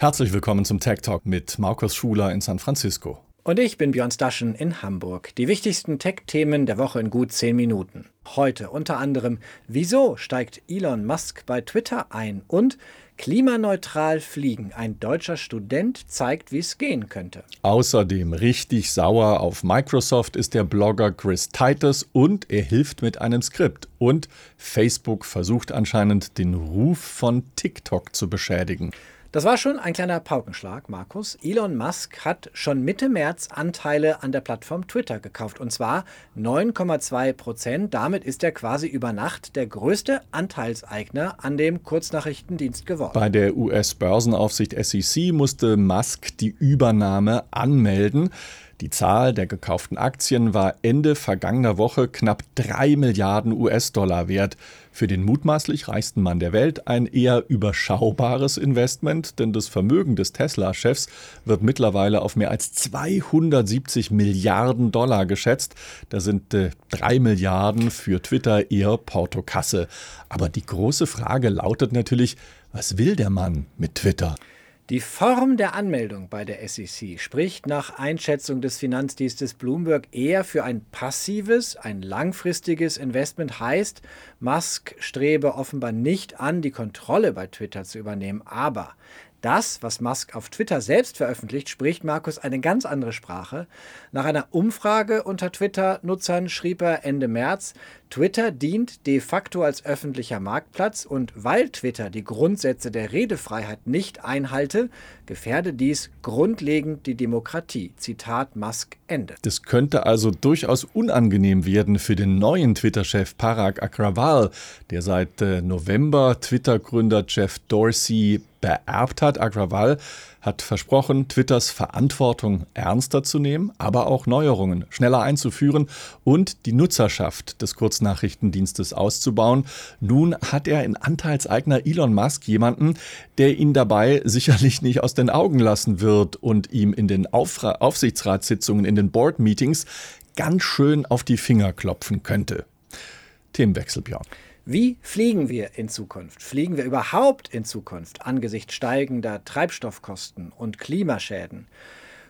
Herzlich willkommen zum Tech Talk mit Markus Schuler in San Francisco. Und ich bin Björn Staschen in Hamburg. Die wichtigsten Tech-Themen der Woche in gut 10 Minuten. Heute unter anderem, wieso steigt Elon Musk bei Twitter ein? Und klimaneutral fliegen. Ein deutscher Student zeigt, wie es gehen könnte. Außerdem richtig sauer auf Microsoft ist der Blogger Chris Titus und er hilft mit einem Skript. Und Facebook versucht anscheinend den Ruf von TikTok zu beschädigen. Das war schon ein kleiner Paukenschlag, Markus. Elon Musk hat schon Mitte März Anteile an der Plattform Twitter gekauft und zwar 9,2 Prozent. Damit ist er quasi über Nacht der größte Anteilseigner an dem Kurznachrichtendienst geworden. Bei der US-Börsenaufsicht SEC musste Musk die Übernahme anmelden. Die Zahl der gekauften Aktien war Ende vergangener Woche knapp 3 Milliarden US-Dollar wert. Für den mutmaßlich reichsten Mann der Welt ein eher überschaubares Investment, denn das Vermögen des Tesla-Chefs wird mittlerweile auf mehr als 270 Milliarden Dollar geschätzt. Da sind äh, 3 Milliarden für Twitter eher Portokasse. Aber die große Frage lautet natürlich, was will der Mann mit Twitter? Die Form der Anmeldung bei der SEC spricht nach Einschätzung des Finanzdienstes Bloomberg eher für ein passives, ein langfristiges Investment heißt, Musk strebe offenbar nicht an, die Kontrolle bei Twitter zu übernehmen, aber das, was Musk auf Twitter selbst veröffentlicht, spricht Markus eine ganz andere Sprache. Nach einer Umfrage unter Twitter-Nutzern schrieb er Ende März, Twitter dient de facto als öffentlicher Marktplatz und weil Twitter die Grundsätze der Redefreiheit nicht einhalte, gefährde dies grundlegend die Demokratie. Zitat Musk Ende. Das könnte also durchaus unangenehm werden für den neuen Twitter-Chef Parag Agrawal, der seit äh, November Twitter-Gründer Jeff Dorsey beerbt hat. Agrawal hat versprochen, Twitters Verantwortung ernster zu nehmen, aber auch Neuerungen schneller einzuführen und die Nutzerschaft des Kurznachrichtendienstes auszubauen. Nun hat er in Anteilseigner Elon Musk jemanden, der ihn dabei sicherlich nicht aus den Augen lassen wird und ihm in den Auf Aufsichtsratssitzungen, in den Board-Meetings ganz schön auf die Finger klopfen könnte. Themenwechsel, Björn. Wie fliegen wir in Zukunft? Fliegen wir überhaupt in Zukunft angesichts steigender Treibstoffkosten und Klimaschäden?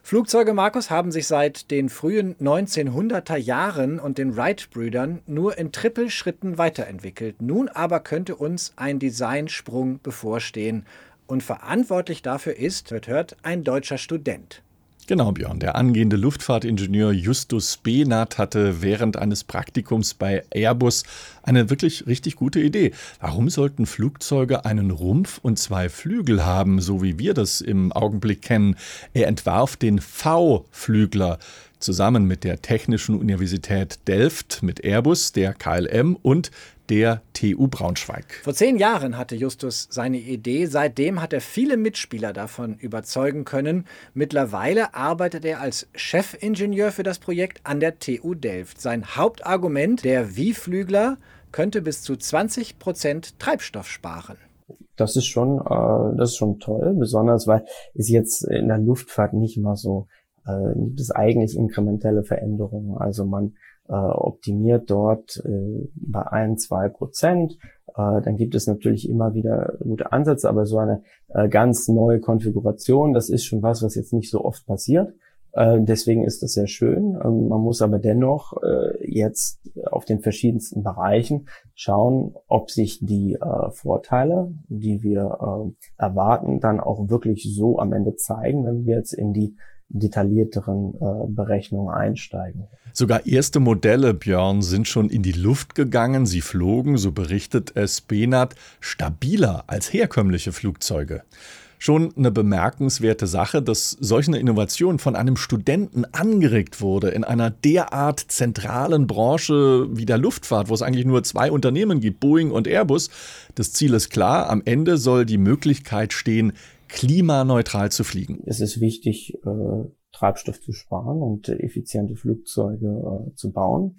Flugzeuge, Markus, haben sich seit den frühen 1900er Jahren und den Wright-Brüdern nur in Trippelschritten weiterentwickelt. Nun aber könnte uns ein Designsprung bevorstehen. Und verantwortlich dafür ist, hört, hört, ein deutscher Student. Genau, Björn. Der angehende Luftfahrtingenieur Justus Benat hatte während eines Praktikums bei Airbus eine wirklich richtig gute Idee. Warum sollten Flugzeuge einen Rumpf und zwei Flügel haben, so wie wir das im Augenblick kennen? Er entwarf den V-Flügler zusammen mit der Technischen Universität Delft, mit Airbus, der KLM und der TU Braunschweig. Vor zehn Jahren hatte Justus seine Idee. Seitdem hat er viele Mitspieler davon überzeugen können. Mittlerweile arbeitet er als Chefingenieur für das Projekt an der TU Delft. Sein Hauptargument, der Wie-Flügler, könnte bis zu 20 Prozent Treibstoff sparen. Das ist schon, äh, das ist schon toll, besonders weil es jetzt in der Luftfahrt nicht immer so äh, gibt es eigentlich inkrementelle Veränderungen. Also man äh, optimiert dort äh, bei ein, zwei Prozent. Äh, dann gibt es natürlich immer wieder gute Ansätze, aber so eine äh, ganz neue Konfiguration, das ist schon was, was jetzt nicht so oft passiert. Äh, deswegen ist das sehr schön. Ähm, man muss aber dennoch äh, jetzt auf den verschiedensten Bereichen schauen, ob sich die äh, Vorteile, die wir erwarten, dann auch wirklich so am Ende zeigen, wenn wir jetzt in die detaillierteren äh, Berechnungen einsteigen. Sogar erste Modelle, Björn, sind schon in die Luft gegangen. Sie flogen, so berichtet es Benat, stabiler als herkömmliche Flugzeuge. Schon eine bemerkenswerte Sache, dass solch eine Innovation von einem Studenten angeregt wurde in einer derart zentralen Branche wie der Luftfahrt, wo es eigentlich nur zwei Unternehmen gibt, Boeing und Airbus. Das Ziel ist klar, am Ende soll die Möglichkeit stehen, klimaneutral zu fliegen? Es ist wichtig, äh, Treibstoff zu sparen und äh, effiziente Flugzeuge äh, zu bauen.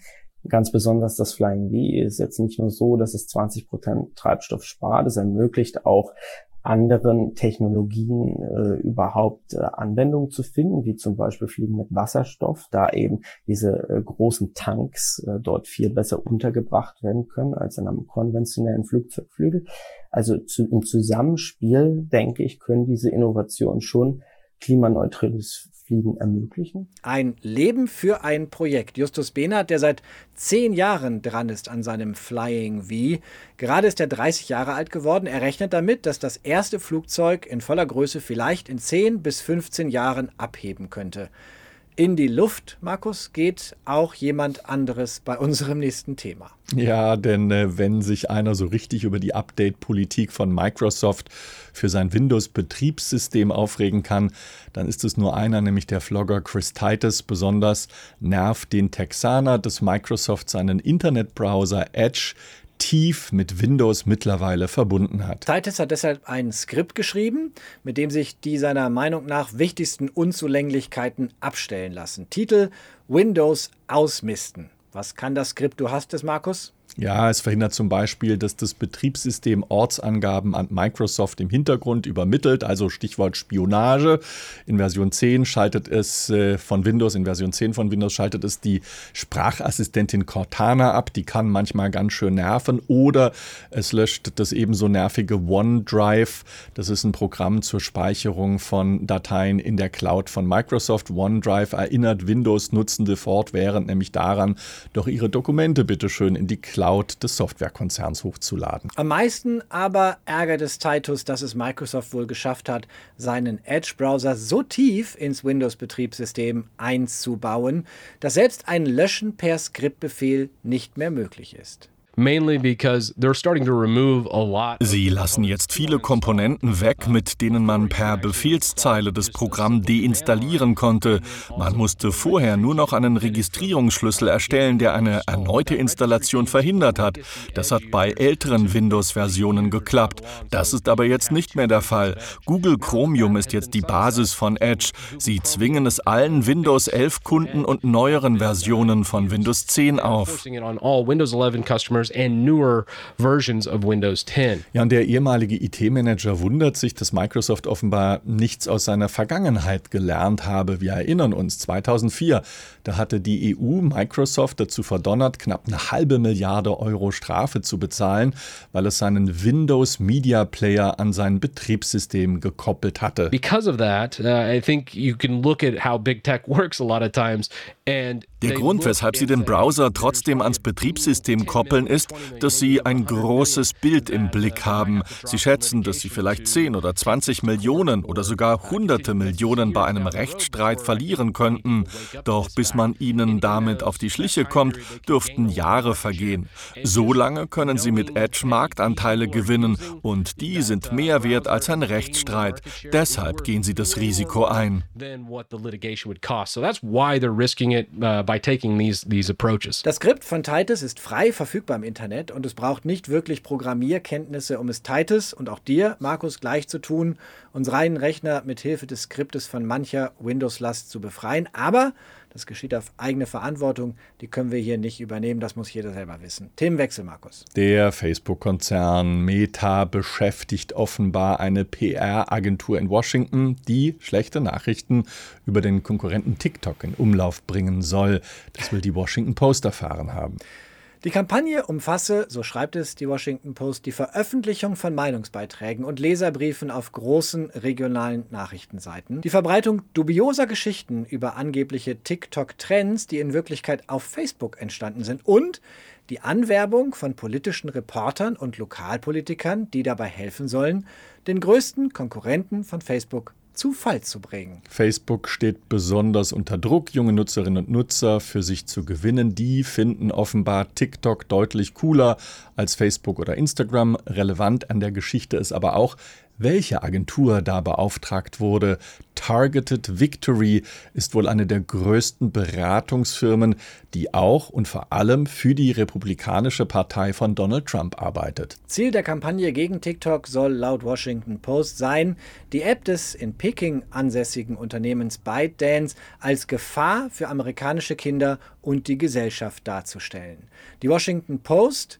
Ganz besonders das Flying V ist jetzt nicht nur so, dass es 20 Prozent Treibstoff spart, es ermöglicht auch anderen Technologien äh, überhaupt äh, Anwendung zu finden, wie zum Beispiel Fliegen mit Wasserstoff, da eben diese äh, großen Tanks äh, dort viel besser untergebracht werden können als in einem konventionellen Flugzeugflügel. Also zu, im Zusammenspiel, denke ich, können diese Innovationen schon klimaneutrales Fliegen ermöglichen. Ein Leben für ein Projekt. Justus Behnert, der seit zehn Jahren dran ist an seinem Flying V. Gerade ist er 30 Jahre alt geworden. Er rechnet damit, dass das erste Flugzeug in voller Größe vielleicht in 10 bis 15 Jahren abheben könnte in die Luft, Markus, geht auch jemand anderes bei unserem nächsten Thema. Ja, denn äh, wenn sich einer so richtig über die Update-Politik von Microsoft für sein Windows-Betriebssystem aufregen kann, dann ist es nur einer, nämlich der Vlogger Chris Titus. Besonders nervt den Texaner, dass Microsoft seinen Internetbrowser Edge tief mit Windows mittlerweile verbunden hat. Titus hat deshalb ein Skript geschrieben, mit dem sich die seiner Meinung nach wichtigsten Unzulänglichkeiten abstellen lassen. Titel Windows ausmisten. Was kann das Skript? Du hast es, Markus? Ja, es verhindert zum Beispiel, dass das Betriebssystem Ortsangaben an Microsoft im Hintergrund übermittelt, also Stichwort Spionage. In Version 10 schaltet es äh, von Windows, in Version 10 von Windows schaltet es die Sprachassistentin Cortana ab, die kann manchmal ganz schön nerven oder es löscht das ebenso nervige OneDrive. Das ist ein Programm zur Speicherung von Dateien in der Cloud von Microsoft. OneDrive erinnert Windows-Nutzende fortwährend nämlich daran, doch ihre Dokumente bitte schön in die Cloud Cloud des Softwarekonzerns hochzuladen. Am meisten aber ärgert es Titus, dass es Microsoft wohl geschafft hat, seinen Edge-Browser so tief ins Windows-Betriebssystem einzubauen, dass selbst ein Löschen per Skriptbefehl nicht mehr möglich ist. Sie lassen jetzt viele Komponenten weg, mit denen man per Befehlszeile das Programm deinstallieren konnte. Man musste vorher nur noch einen Registrierungsschlüssel erstellen, der eine erneute Installation verhindert hat. Das hat bei älteren Windows-Versionen geklappt. Das ist aber jetzt nicht mehr der Fall. Google Chromium ist jetzt die Basis von Edge. Sie zwingen es allen Windows 11 Kunden und neueren Versionen von Windows 10 auf customers and newer versions of Windows 10. Ja, und der ehemalige IT-Manager wundert sich, dass Microsoft offenbar nichts aus seiner Vergangenheit gelernt habe. Wir erinnern uns, 2004, da hatte die EU Microsoft dazu verdonnert, knapp eine halbe Milliarde Euro Strafe zu bezahlen, weil es seinen Windows Media Player an sein Betriebssystem gekoppelt hatte. Because of that, uh, I think you can look at how big tech works a lot of times der Grund, weshalb Sie den Browser trotzdem ans Betriebssystem koppeln, ist, dass Sie ein großes Bild im Blick haben. Sie schätzen, dass Sie vielleicht 10 oder 20 Millionen oder sogar hunderte Millionen bei einem Rechtsstreit verlieren könnten. Doch bis man Ihnen damit auf die Schliche kommt, dürften Jahre vergehen. So lange können Sie mit Edge Marktanteile gewinnen und die sind mehr wert als ein Rechtsstreit. Deshalb gehen Sie das Risiko ein by taking these, these approaches. Das Skript von Titus ist frei verfügbar im Internet und es braucht nicht wirklich Programmierkenntnisse, um es Titus und auch dir, Markus, gleich zu tun, uns reinen Rechner mit Hilfe des Skriptes von mancher Windows-Last zu befreien. Aber das geschieht auf eigene Verantwortung. Die können wir hier nicht übernehmen. Das muss jeder selber wissen. Themenwechsel, Markus. Der Facebook-Konzern Meta beschäftigt offenbar eine PR-Agentur in Washington, die schlechte Nachrichten über den Konkurrenten TikTok in Umlauf bringen soll. Das will die Washington Post erfahren haben. Die Kampagne umfasse, so schreibt es die Washington Post, die Veröffentlichung von Meinungsbeiträgen und Leserbriefen auf großen regionalen Nachrichtenseiten, die Verbreitung dubioser Geschichten über angebliche TikTok-Trends, die in Wirklichkeit auf Facebook entstanden sind und die Anwerbung von politischen Reportern und Lokalpolitikern, die dabei helfen sollen, den größten Konkurrenten von Facebook zu Fall zu bringen. Facebook steht besonders unter Druck, junge Nutzerinnen und Nutzer für sich zu gewinnen. Die finden offenbar TikTok deutlich cooler als Facebook oder Instagram. Relevant an der Geschichte ist aber auch, welche Agentur da beauftragt wurde. Targeted Victory ist wohl eine der größten Beratungsfirmen, die auch und vor allem für die Republikanische Partei von Donald Trump arbeitet. Ziel der Kampagne gegen TikTok soll laut Washington Post sein, die App des in Peking ansässigen Unternehmens ByteDance als Gefahr für amerikanische Kinder und die Gesellschaft darzustellen. Die Washington Post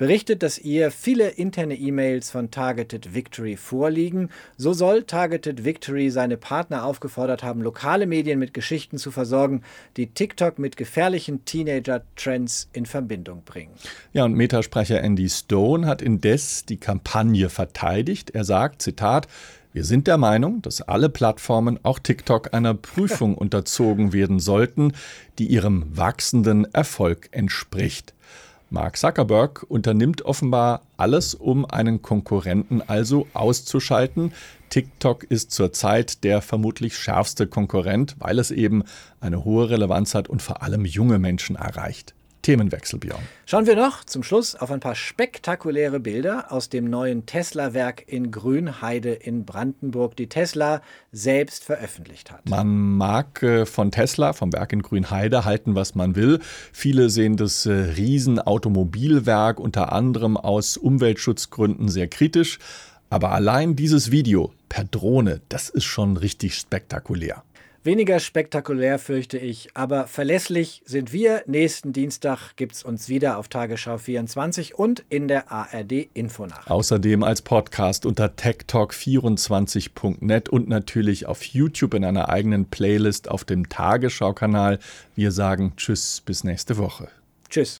berichtet, dass ihr viele interne E-Mails von Targeted Victory vorliegen. So soll Targeted Victory seine Partner aufgefordert haben, lokale Medien mit Geschichten zu versorgen, die TikTok mit gefährlichen Teenager-Trends in Verbindung bringen. Ja, und Metasprecher Andy Stone hat indes die Kampagne verteidigt. Er sagt, Zitat, wir sind der Meinung, dass alle Plattformen, auch TikTok, einer Prüfung unterzogen werden sollten, die ihrem wachsenden Erfolg entspricht. Mark Zuckerberg unternimmt offenbar alles, um einen Konkurrenten also auszuschalten. TikTok ist zurzeit der vermutlich schärfste Konkurrent, weil es eben eine hohe Relevanz hat und vor allem junge Menschen erreicht. Themenwechsel, Björn. Schauen wir noch zum Schluss auf ein paar spektakuläre Bilder aus dem neuen Tesla-Werk in Grünheide in Brandenburg, die Tesla selbst veröffentlicht hat. Man mag äh, von Tesla, vom Werk in Grünheide, halten, was man will. Viele sehen das äh, Riesenautomobilwerk unter anderem aus Umweltschutzgründen sehr kritisch. Aber allein dieses Video per Drohne, das ist schon richtig spektakulär. Weniger spektakulär fürchte ich, aber verlässlich sind wir. Nächsten Dienstag gibt es uns wieder auf Tagesschau 24 und in der ARD Infonacht. Außerdem als Podcast unter techtalk24.net und natürlich auf YouTube in einer eigenen Playlist auf dem Tagesschau-Kanal. Wir sagen Tschüss, bis nächste Woche. Tschüss.